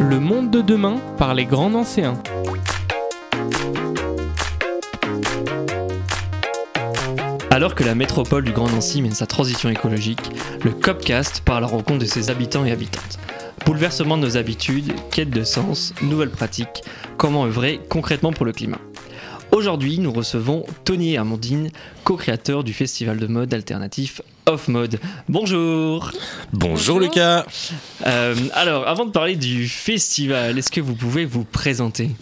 Le monde de demain par les grands anciens. Alors que la métropole du Grand Nancy mène sa transition écologique, le Copcast part à la rencontre de ses habitants et habitantes. Bouleversement de nos habitudes, quête de sens, nouvelles pratiques, comment œuvrer concrètement pour le climat? Aujourd'hui, nous recevons Tony et Amandine, co-créateurs du festival de mode alternatif Off Mode. Bonjour. Bonjour, Lucas. Euh, Alors, avant de parler du festival, est-ce que vous pouvez vous présenter?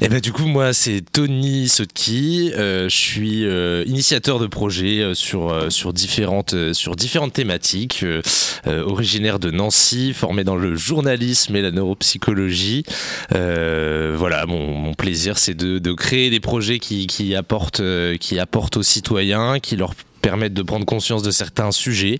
Eh ben du coup moi c'est Tony Sotki, euh, je suis euh, initiateur de projets euh, sur différentes thématiques, originaire de Nancy, formé dans le journalisme et la neuropsychologie. Voilà mon, plaisir c'est de, créer des projets qui apportent qui apportent aux citoyens, qui leur permettent de prendre conscience de certains sujets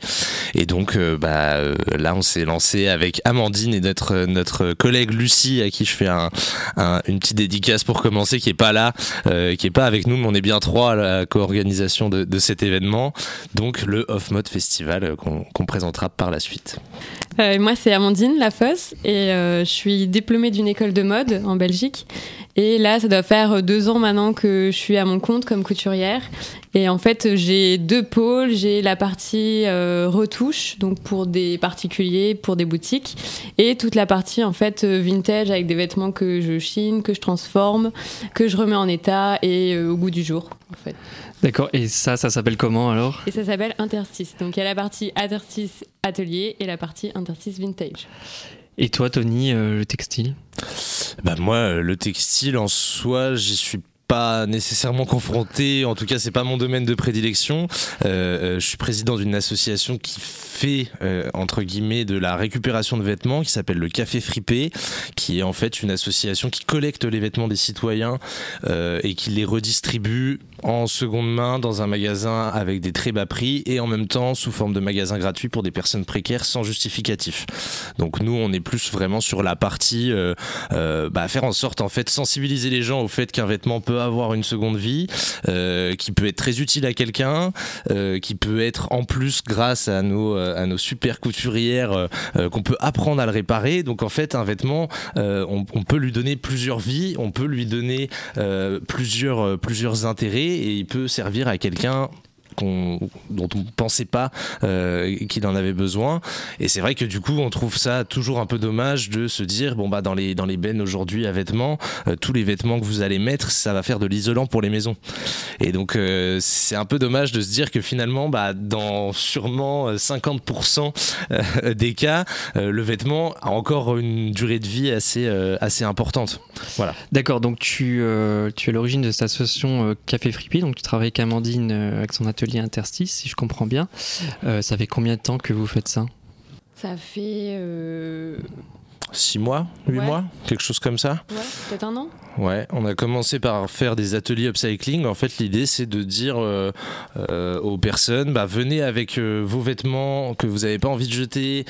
et donc euh, bah, euh, là on s'est lancé avec Amandine et notre notre collègue Lucie à qui je fais un, un- une petite dédicace pour commencer qui est pas là euh, qui est pas avec nous mais on est bien trois à la co-organisation de, cet événement donc le Off Mode Festival euh, qu'on présentera par la suite Euh, moi, c'est Amandine Lafosse et euh, je suis diplômée d'une école de mode en Belgique. Et là, ça doit faire deux ans maintenant que je suis à mon compte comme couturière. Et en fait, j'ai deux pôles. J'ai la partie euh, retouche, donc pour des particuliers, pour des boutiques, et toute la partie en fait euh, vintage avec des vêtements que je chine, que je transforme, que je remets en état et euh, au goût du jour, en fait. D'accord, et ça, ça s'appelle comment alors? Et ça s'appelle Interstice. Donc il y a la partie Interstice atelier et la partie Interstice vintage. Et toi, Tony, euh, le textile? Bah moi le textile en soi j'y suis pas nécessairement confronté, en tout cas c'est pas mon domaine de prédilection. Euh, euh, je suis président d'une association qui fait euh, entre guillemets de la récupération de vêtements, qui s'appelle le Café Fripé, qui est en fait une association qui collecte les vêtements des citoyens et qui les redistribue en seconde main dans un magasin avec des très bas prix et en même temps sous forme de magasin gratuit pour des personnes précaires sans justificatif. Donc nous on est plus vraiment sur la partie euh, euh, bah, faire en sorte en fait sensibiliser les gens au fait qu'un vêtement peut avoir une seconde vie, euh, qui peut être très utile à quelqu'un, euh, qui peut être en plus grâce à nos euh, à nos super couturières qu'on peut apprendre à le réparer. Donc en fait un vêtement on, on peut lui donner plusieurs vies, on peut lui donner plusieurs plusieurs intérêts et il peut servir à quelqu'un dont on pensait pas euh, qu'il en avait besoin. Et c'est vrai que du coup on trouve ça toujours un peu dommage de se dire bon bah dans les dans les bennes aujourd'hui à vêtements euh, tous les vêtements que vous allez mettre ça va faire de l'isolant pour les maisons. Et donc euh, c'est un peu dommage de se dire que finalement bah dans sûrement euh, 50% euh, des cas le vêtement a encore une durée de vie assez assez importante. Voilà. D'accord, donc tu, tu es l'origine de cette association Café Frippi, donc tu travailles avec Amandine avec son atelier Interstice, si je comprends bien. Euh, ça fait combien de temps que vous faites ça? Ça fait euh, six mois huit Ouais. mois quelque chose comme ça ouais, peut-être un an. Ouais, on a commencé par faire des ateliers upcycling. En fait, l'idée, c'est de dire euh, euh, aux personnes, bah, venez avec euh, vos vêtements que vous n'avez pas envie de jeter,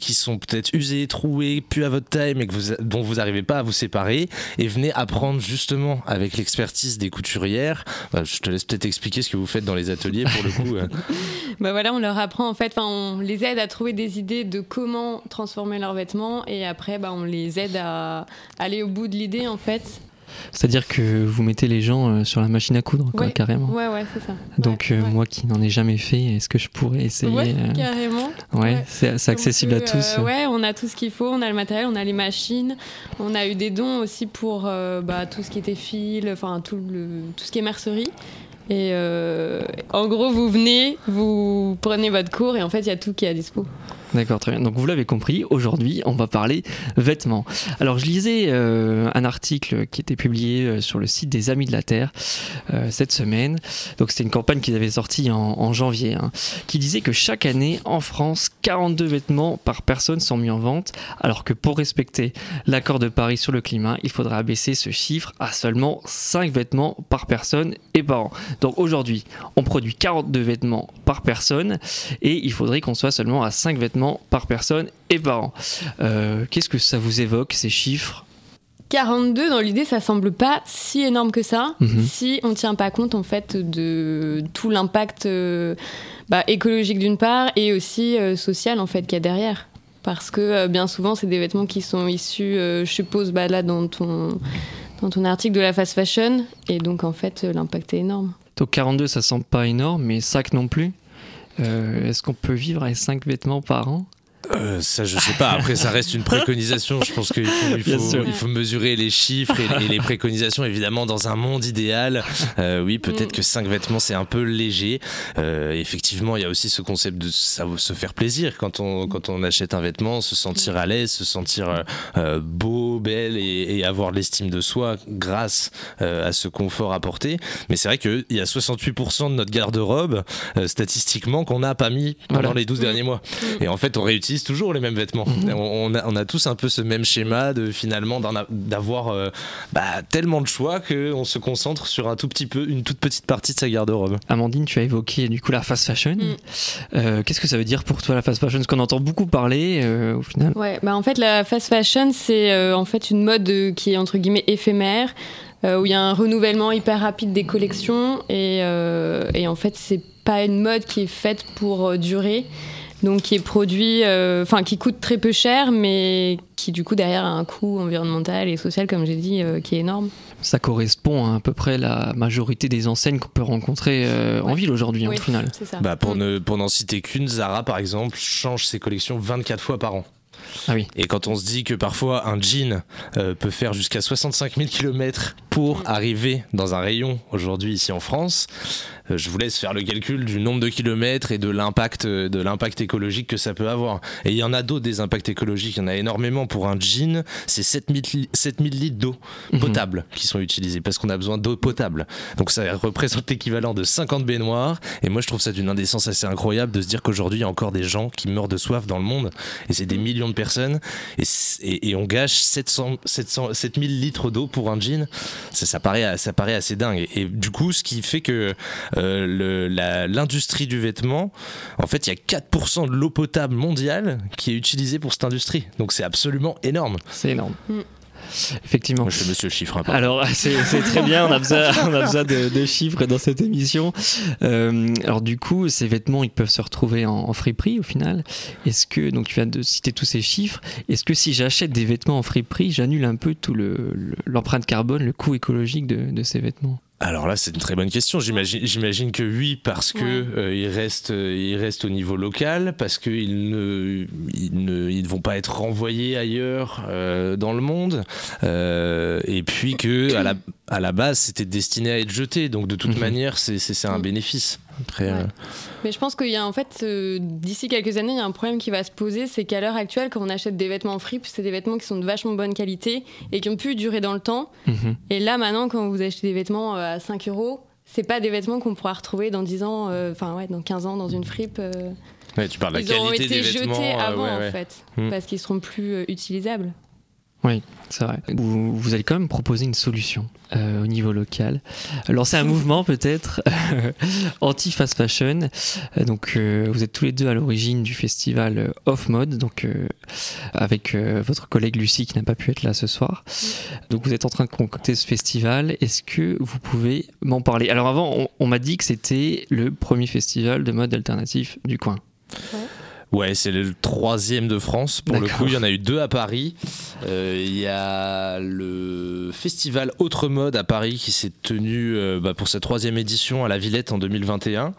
qui sont peut-être usés, troués, plus à votre taille, mais que vous, dont vous n'arrivez pas à vous séparer, et venez apprendre justement avec l'expertise des couturières. Bah, je te laisse peut-être expliquer ce que vous faites dans les ateliers pour le coup. euh. Bah voilà, on leur apprend en fait, enfin, on les aide à trouver des idées de comment transformer leurs vêtements et après, bah, on les aide à aller au bout de l'idée en fait. C'est-à-dire que vous mettez les gens euh, sur la machine à coudre, quoi, Ouais. carrément. Ouais, ouais, c'est ça. Donc Ouais, euh, ouais. moi qui n'en ai jamais fait, est-ce que je pourrais essayer Ouais, euh, carrément. ouais, c'est accessible à tous. euh, ouais, on a tout ce qu'il faut, on a le matériel, on a les machines, on a eu des dons aussi pour bah, tout ce qui était fil, enfin tout, le, tout ce qui est mercerie. Et en gros, vous venez, vous prenez votre cours et en fait, il y a tout qui est à dispo. D'accord, très bien. Donc vous l'avez compris, aujourd'hui on va parler vêtements. Alors je lisais euh, un article qui était publié euh, sur le site des Amis de la Terre euh, cette semaine. Donc c'était une campagne qu'ils avaient sortie en, janvier, hein, qui disait que chaque année en France, 42 vêtements par personne sont mis en vente, alors que pour respecter l'accord de Paris sur le climat, il faudra abaisser ce chiffre à seulement 5 vêtements par personne et par an. Donc aujourd'hui, on produit 42 vêtements par personne et il faudrait qu'on soit seulement à 5 vêtements par personne et par an. Euh, Qu'est-ce que ça vous évoque, ces chiffres? 42 dans l'idée, ça semble pas si énorme que ça, Mhm. si on tient pas compte en fait de tout l'impact euh, bah, écologique d'une part et aussi euh, social en fait qu'il y a derrière. Parce que euh, bien souvent, c'est des vêtements qui sont issus, je suppose, bah, là dans ton dans ton article de la fast fashion, et donc en fait, l'impact est énorme. Donc 42, ça semble pas énorme, mais sac non plus? Euh, Est-ce qu'on peut vivre avec 5 vêtements par an? Euh, ça, je sais pas. Après, ça reste une préconisation. Je pense qu'il faut, il faut, il faut mesurer les chiffres et, et les préconisations. Évidemment, dans un monde idéal, euh, oui, peut-être Mm. que 5 vêtements, c'est un peu léger. Euh, effectivement, il y a aussi ce concept de ça, se faire plaisir quand on, quand on achète un vêtement, se sentir à l'aise, se sentir euh, euh, beau, belle et, et avoir l'estime de soi grâce euh, à ce confort apporté. Mais c'est vrai qu'il y a 68% de notre garde-robe, euh, statistiquement, qu'on n'a pas mis pendant Voilà. les 12 derniers mois. Et en fait, on réutilise toujours les mêmes vêtements. Mhm. On, on a, on a tous un peu ce même schéma de finalement d'avoir euh, bah, tellement de choix qu'on se concentre sur un tout petit peu, une toute petite partie de sa garde-robe. Amandine, tu as évoqué du coup la fast fashion. Mm. Euh, Qu'est-ce que ça veut dire pour toi la fast fashion? Parce qu'on entend beaucoup parler euh, au final. Ouais, bah en fait, la fast fashion, c'est euh, en fait une mode euh, qui est entre guillemets éphémère, euh, où il y a un renouvellement hyper rapide des collections, et, euh, et en fait, c'est pas une mode qui est faite pour euh, durer, donc qui est produit, euh, enfin qui coûte très peu cher, mais qui du coup derrière a un coût environnemental et social, comme j'ai dit, euh, qui est énorme. Ça correspond à à peu près la majorité des enseignes qu'on peut rencontrer euh, en ville aujourd'hui Oui. au final. Ça. Bah, pour Mm. ne pour n'en citer qu'une, Zara par exemple change ses collections 24 fois par an. Ah oui. Et quand on se dit que parfois un jean euh, peut faire jusqu'à 65 000 km pour arriver dans un rayon aujourd'hui ici en France, euh, je vous laisse faire le calcul du nombre de kilomètres et de l'impact euh, de l'impact écologique que ça peut avoir. Et il y en a d'autres des impacts écologiques, il y en a énormément pour un jean, c'est 7000 li- 7000 litres d'eau Mhm. potable qui sont utilisés parce qu'on a besoin d'eau potable. Donc ça représente l'équivalent de 50 baignoires et moi je trouve ça d'une indécence assez incroyable de se dire qu'aujourd'hui il y a encore des gens qui meurent de soif dans le monde et c'est des millions de personnes et, et, et on gâche 700, 700, 7000 litres d'eau pour un jean. Ça, ça, paraît, ça paraît assez dingue. Et, et du coup, ce qui fait que euh, l'industrie du vêtement, en fait, il y a 4% de l'eau potable mondiale qui est utilisée pour cette industrie. Donc c'est absolument énorme. C'est énorme. Mm. Effectivement. Moi, je fais monsieur chiffre. hein. Alors c'est très bien, on a besoin, on a besoin de, de chiffres dans cette émission. Euh, alors du coup, ces vêtements, ils peuvent se retrouver en, en friperie au final. Est-ce que, donc tu viens de citer tous ces chiffres, est-ce que si j'achète des vêtements en friperie, j'annule un peu tout le- le- l'empreinte carbone, le coût écologique de, de ces vêtements? Alors là, c'est une très bonne question. J'imagine, que oui, parce que Ouais. euh, ils restent, euh, ils restent au niveau local, parce qu'ils ne, ils ne, ils ne vont pas être renvoyés ailleurs euh, dans le monde, Euh, et puis que à la, à la base, c'était destiné à être jeté. Donc de toute Mhm. manière, c'est, un Mhm. bénéfice. Ouais. euh, Mais je pense qu'il y a en fait, euh, d'ici quelques années, il y a un problème qui va se poser, c'est qu'à l'heure actuelle, quand on achète des vêtements en fripe, c'est des vêtements qui sont de vachement bonne qualité et qui ont pu durer dans le temps. Mhm. Et là, maintenant, quand vous achetez des vêtements euh, à 5 euros, c'est pas des vêtements qu'on pourra retrouver dans 10 ans, euh, enfin ouais, dans 15 ans dans une fripe. euh. ouais, tu parles de la Ils ont qualité été des vêtements. jetés euh, avant ouais, ouais. en fait, Mm. parce qu'ils seront plus euh, utilisables. Oui, c'est vrai. Vous, allez quand même proposer une solution euh, au niveau local. Lancer un mouvement peut-être anti-fast fashion. Euh, donc euh, vous êtes tous les deux à l'origine du festival euh, Off Mode, donc euh, avec euh, votre collègue Lucie qui n'a pas pu être là ce soir. Donc vous êtes en train de concocter ce festival. Est-ce que vous pouvez m'en parler? Alors avant, on, on m'a dit que c'était le premier festival de mode alternatif du coin. Ouais, c'est le troisième de France. Pour le coup, il y en a eu deux à Paris. Euh, Il y a le festival Autre Mode à Paris qui s'est tenu euh, bah, pour sa troisième édition à la Villette en 2021.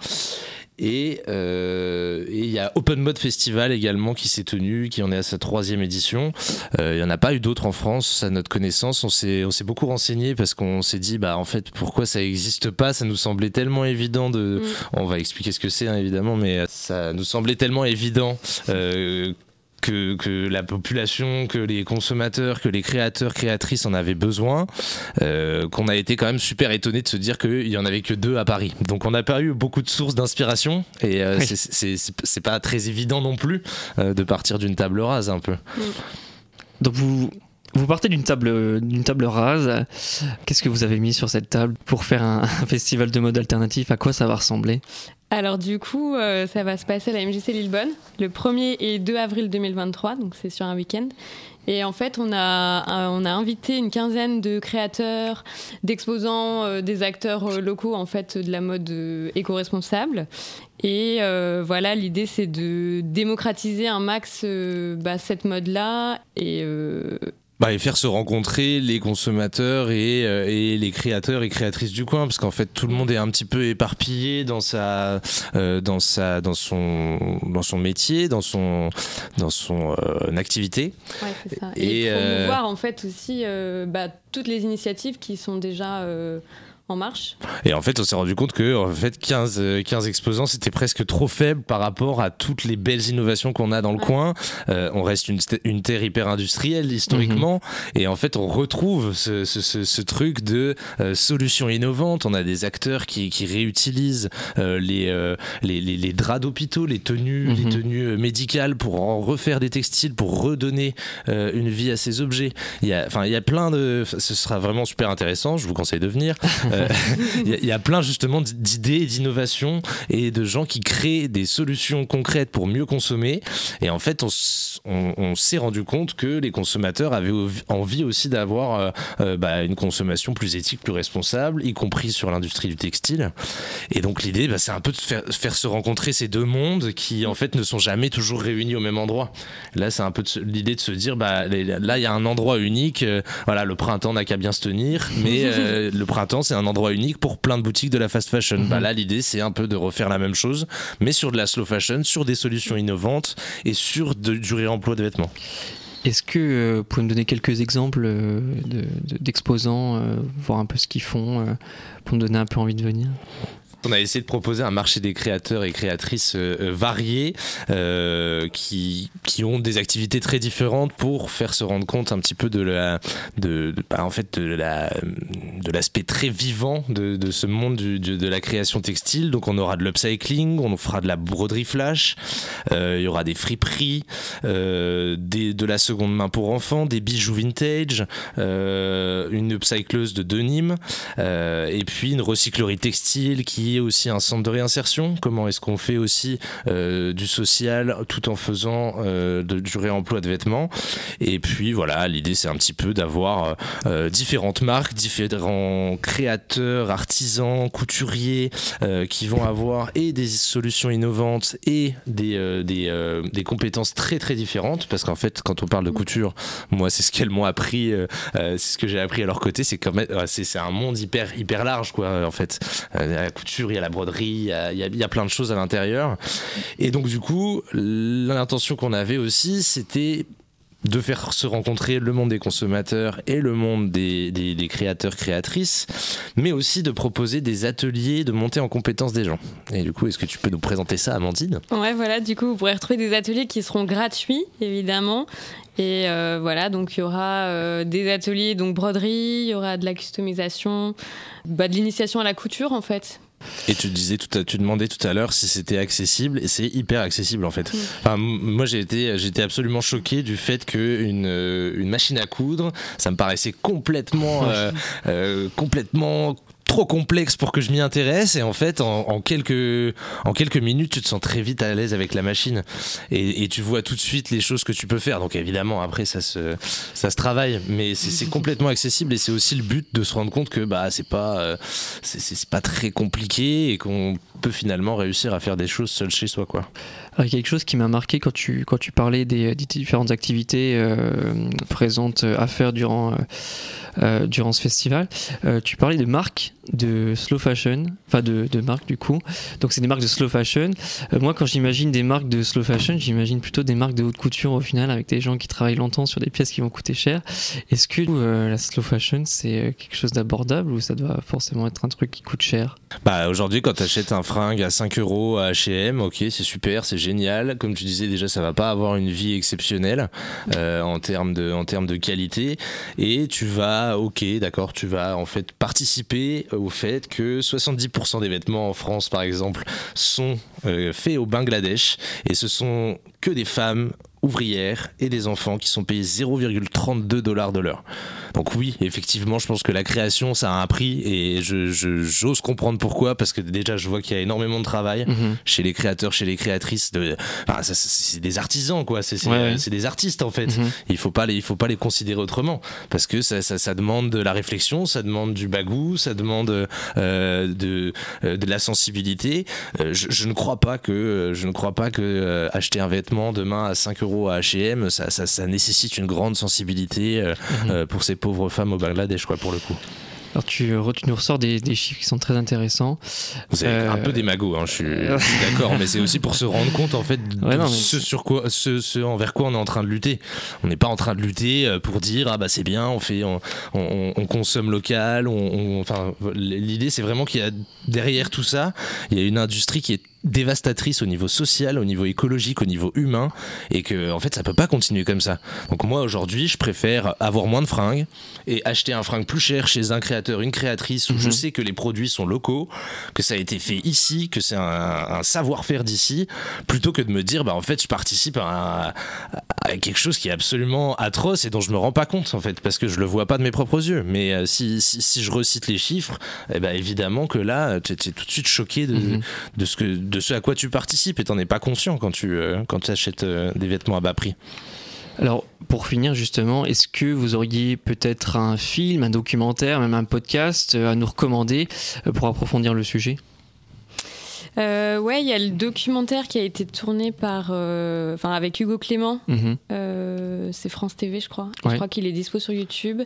Et euh, et il y a Open Mode Festival également qui s'est tenu, qui en est à sa troisième édition. Euh, il n'y en a pas eu d'autres en France, à notre connaissance. On s'est, on s'est beaucoup renseigné parce qu'on s'est dit, bah en fait, pourquoi ça n'existe pas? Ça nous semblait tellement évident de, Mm. on va expliquer ce que c'est hein, évidemment, mais euh, ça nous semblait tellement évident euh, que, que la population, que les consommateurs, que les créateurs, créatrices en avaient besoin, euh, qu'on a été quand même super étonné de se dire qu'il y en avait que deux à Paris. Donc on n'a pas eu beaucoup de sources d'inspiration et euh, Oui. c'est- c'est c'est- c'est pas très évident non plus euh, de partir d'une table rase un peu. Donc vous, Vous partez d'une table, d'une table rase. Qu'est-ce que vous avez mis sur cette table pour faire un, festival de mode alternatif? À quoi ça va ressembler? Alors du coup, euh, ça va se passer à la MJC Lillebonne le 1er et 2 avril 2023, donc c'est sur un week-end. Et en fait, on a, on a invité une quinzaine de créateurs, d'exposants, euh, des acteurs euh, locaux en fait de la mode éco-responsable. Et voilà, l'idée c'est de démocratiser un max bah, cette mode-là et bah, et faire se rencontrer les consommateurs et, euh, et, les créateurs et créatrices du coin parce qu'en fait tout le monde est un petit peu éparpillé dans sa euh, dans sa dans son dans son métier dans son dans son euh, activité ouais, c'est ça. et, et promouvoir en fait aussi bah, toutes les initiatives qui sont déjà marche. Et en fait, on s'est rendu compte que en fait, 15, 15 euh, exposants, c'était presque trop faible par rapport à toutes les belles innovations qu'on a dans le coin. Euh, on reste une, une, terre hyper industrielle historiquement. Mhm. Et en fait, on retrouve ce, ce, ce, truc de euh, solutions innovantes. On a des acteurs qui, qui réutilisent les, les, les, draps d'hôpitaux, les tenues, les mhm. tenues médicales pour en refaire des textiles, pour redonner une vie à ces objets. Il y a, enfin, il y a plein de. Ce sera vraiment super intéressant. Je vous conseille de venir. il y, a plein justement d'idées, d'innovations et de gens qui créent des solutions concrètes pour mieux consommer. Et en fait, on, s'est rendu compte que les consommateurs avaient envie aussi d'avoir euh, euh, bah, une consommation plus éthique, plus responsable, y compris sur l'industrie du textile. Et donc l'idée, bah, c'est un peu de faire, se rencontrer ces deux mondes qui en fait ne sont jamais toujours réunis au même endroit. Là, c'est un peu l'idée de se dire, bah, là, il y a un endroit unique. Euh, voilà, le printemps n'a qu'à bien se tenir, mais le printemps, c'est un endroit unique pour plein de boutiques de la fast fashion. Bah mhm. là, l'idée, c'est un peu de refaire la même chose, mais sur de la slow fashion, sur des solutions innovantes et sur du réemploi de vêtements. Est-ce que euh, vous pouvez me donner quelques exemples euh, d'exposants, euh, voir un peu ce qu'ils font, pour me donner un peu envie de venir? On a essayé de proposer un marché des créateurs et créatrices euh, euh, variés euh, qui, qui ont des activités très différentes pour faire se rendre compte un petit peu de la de, bah, en fait de la de l'aspect très vivant de, de, ce monde de la création textile. Donc on aura de l'upcycling, on fera de la broderie flash, il y aura des friperies, des, de la seconde main pour enfants, des bijoux vintage, une upcycleuse de denim et puis une recyclerie textile qui aussi un centre de réinsertion. Comment est-ce qu'on fait aussi euh, du social tout en faisant euh, du réemploi de vêtements? Et puis voilà, l'idée c'est un petit peu d'avoir euh, différentes marques, différents créateurs, artisans, couturiers qui vont avoir et des solutions innovantes et des, des, des, compétences très très différentes. Parce qu'en fait quand on parle de couture, moi c'est ce qu'elles m'ont appris, c'est ce que j'ai appris à leur côté, c'est quand même c'est un monde hyper hyper large quoi en fait. la couture il y a la broderie, il y a, plein de choses à l'intérieur. Et donc du coup, l'intention qu'on avait aussi, c'était de faire se rencontrer le monde des consommateurs et le monde des, créateurs créatrices mais aussi de proposer des ateliers de monter en compétence des gens et du coup est-ce que tu peux nous présenter ça Amandine? Ouais voilà du coup vous pourrez retrouver des ateliers qui seront gratuits évidemment et euh, voilà, donc il y aura euh, des ateliers, donc broderie, il y aura de la customisation, bah, de l'initiation à la couture en fait. Et tu disais tout à, tu demandais tout à l'heure si c'était accessible et c'est hyper accessible en fait. Enfin, moi j'ai été j'étais absolument choqué du fait que une, euh, une machine à coudre, ça me paraissait complètement euh, euh, complètement trop complexe pour que je m'y intéresse et en fait en, quelques en quelques minutes tu te sens très vite à l'aise avec la machine et, tu vois tout de suite les choses que tu peux faire. Donc évidemment après ça se ça se travaille mais c'est complètement accessible et c'est aussi le but de se rendre compte que bah c'est pas euh, pas très compliqué et qu'on peut finalement réussir à faire des choses seul chez soi quoi a quelque chose qui m'a marqué quand tu, quand tu parlais des, différentes activités euh, présentes à faire durant, euh, euh, durant ce festival. tu parlais de marques de slow fashion, enfin de, de marques du coup. Donc c'est des marques de slow fashion. moi quand j'imagine des marques de slow fashion, j'imagine plutôt des marques de haute couture au final avec des gens qui travaillent longtemps sur des pièces qui vont coûter cher. Est-ce que la slow fashion c'est quelque chose d'abordable ou ça doit forcément être un truc qui coûte cher? Bah aujourd'hui quand tu achètes un fringue à 5 euros à H&M, ok c'est super, c'est génial. Comme tu disais déjà, ça va pas avoir une vie exceptionnelle euh, en termes de qualité. Et tu vas, ok, d'accord, tu vas en fait participer au fait que 70% des vêtements en France, par exemple, sont euh, faits au Bangladesh et ce sont que des femmes ouvrières et des enfants qui sont payés 0,32 dollars de l'heure. Donc oui, effectivement, je pense que la création, ça a un prix et je, je- j'ose comprendre pourquoi, parce que déjà, je vois qu'il y a énormément de travail Mhm. chez les créateurs, chez les créatrices. De, enfin, c'est- des artisans, quoi. C'est Ouais, des artistes, en fait. Mhm. Il faut pas les, il faut pas les considérer autrement, parce que ça, ça, ça demande de la réflexion, ça demande du bagou, ça demande euh, de, euh, de la sensibilité. Euh, je, je ne crois pas que, je ne crois pas que acheter un vêtement demain à 5 euros à H&M, ça, ça, ça nécessite une grande sensibilité Mhm. pour ces pauvres femmes au Bangladesh, quoi, pour le coup. Alors tu, nous ressors des, des chiffres qui sont très intéressants. C'est Euh, un peu des magots, hein, je suis, d'accord, mais c'est aussi pour se rendre compte en fait de Ouais, non, mais- ce sur quoi, ce, ce envers quoi on est en train de lutter. On n'est pas en train de lutter euh, pour dire ah bah c'est bien, on fait, on, on- on consomme local, on- enfin l'idée c'est vraiment qu'il y a derrière tout ça, il y a une industrie qui est dévastatrice au niveau social, au niveau écologique, au niveau humain, et que en fait ça peut pas continuer comme ça. Donc moi aujourd'hui, je préfère avoir moins de fringues et acheter un fringue plus cher chez un créateur, une créatrice où je Mhm. sais que les produits sont locaux, que ça a été fait ici, que c'est un, un savoir-faire d'ici, plutôt que de me dire bah en fait je participe à, quelque chose qui est absolument atroce et dont je me rends pas compte en fait parce que je le vois pas de mes propres yeux. Mais euh, si, si, si je recite les chiffres, eh ben évidemment que là tu es tout de suite choqué de, Mhm. de ce que de ce à quoi tu participes et t'en es pas conscient quand tu euh, quand tu achètes euh, des vêtements à bas prix. Alors, pour finir justement, est-ce que vous auriez peut-être un film, un documentaire, même un podcast euh, à nous recommander pour approfondir le sujet? Euh, ouais, il y a le documentaire qui a été tourné par, euh, enfin avec Hugo Clément. Mhm. Euh, c'est France TV, je crois. Ouais. Je crois qu'il est dispo sur YouTube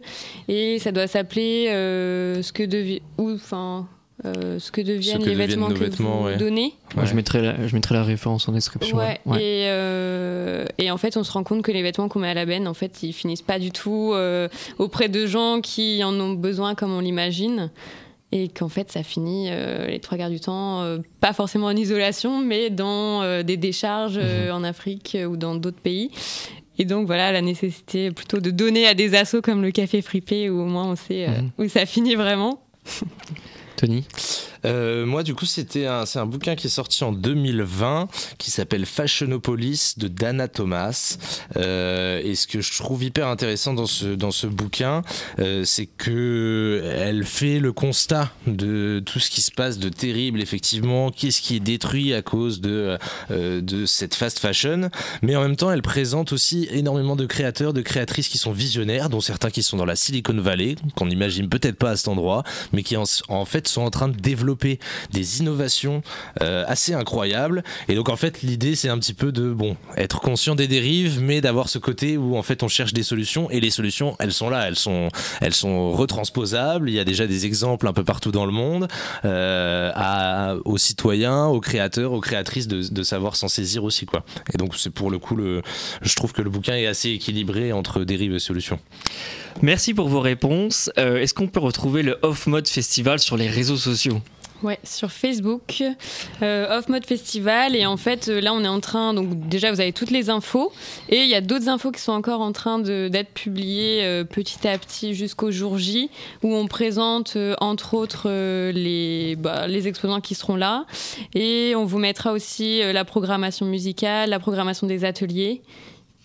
et ça doit s'appeler euh, ce que devi- ou enfin euh, ce que deviennent que les deviennent vêtements que vêtements, vous ouais. donnez. Ouais, Je, mettrai la, je mettrai la référence en description. Ouais, ouais. Et, euh, et en fait, on se rend compte que les vêtements qu'on met à la benne, en fait, ils finissent pas du tout euh, auprès de gens qui en ont besoin comme on l'imagine. Et qu'en fait, ça finit euh, les trois quarts du temps, euh, pas forcément en isolation, mais dans euh, des décharges euh, en Afrique ou dans d'autres pays. Et donc voilà, la nécessité plutôt de donner à des assos comme le Café Fripé, où au moins on sait euh, Mhm. où ça finit vraiment. Tony Euh, moi, du coup, c'était un, c'est un bouquin qui est sorti en 2020 qui s'appelle Fashionopolis de Dana Thomas. Euh, et ce que je trouve hyper intéressant dans ce, dans ce bouquin, euh, c'est que elle fait le constat de tout ce qui se passe de terrible, effectivement, qu'est-ce qui est détruit à cause de, de cette fast fashion. Mais en même temps, elle présente aussi énormément de créateurs, de créatrices qui sont visionnaires, dont certains qui sont dans la Silicon Valley, qu'on n'imagine peut-être pas à cet endroit, mais qui en, en fait sont en train de développer des innovations euh, assez incroyables. Et donc en fait l'idée c'est un petit peu de bon être conscient des dérives, mais d'avoir ce côté où en fait on cherche des solutions et les solutions elles sont là, elles sont elles sont retransposables. Il y a déjà des exemples un peu partout dans le monde euh, à, aux citoyens, aux créateurs, aux créatrices de, savoir s'en saisir aussi quoi. Et donc c'est pour le coup le je trouve que le bouquin est assez équilibré entre dérives et solutions. Merci pour vos réponses. Euh, Est-ce qu'on peut retrouver le Off Mode Festival sur les réseaux sociaux? Ouais, sur Facebook, euh, Off Mode Festival. Et en fait, euh, là, on est en train. Donc, déjà, vous avez toutes les infos. Et il y a d'autres infos qui sont encore en train d'être publiées euh, petit à petit jusqu'au jour J, où on présente, entre autres, les, bah, les exposants qui seront là. Et on vous mettra aussi la programmation musicale, la programmation des ateliers.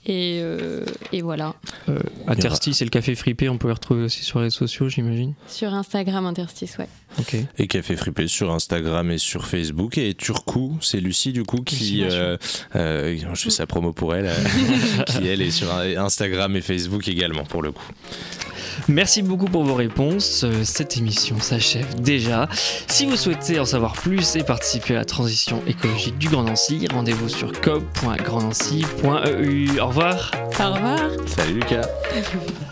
Et, euh, et voilà. euh, Interstice et le Café Fripé, on peut les retrouver aussi sur les réseaux sociaux, j'imagine. Sur Instagram, Interstice, ouais. Ok. Et Café Fripé sur Instagram et sur Facebook. Et Turcou, c'est Lucie du coup qui, euh, euh, je fais sa promo pour elle, qui elle est sur Instagram et Facebook également pour le coup. Merci beaucoup pour vos réponses. Euh, Cette émission s'achève déjà. Si vous souhaitez en savoir plus et participer à la transition écologique du Grand Nancy, rendez-vous sur coop.grandnancy.eu. Au revoir. Au revoir. Salut Lucas.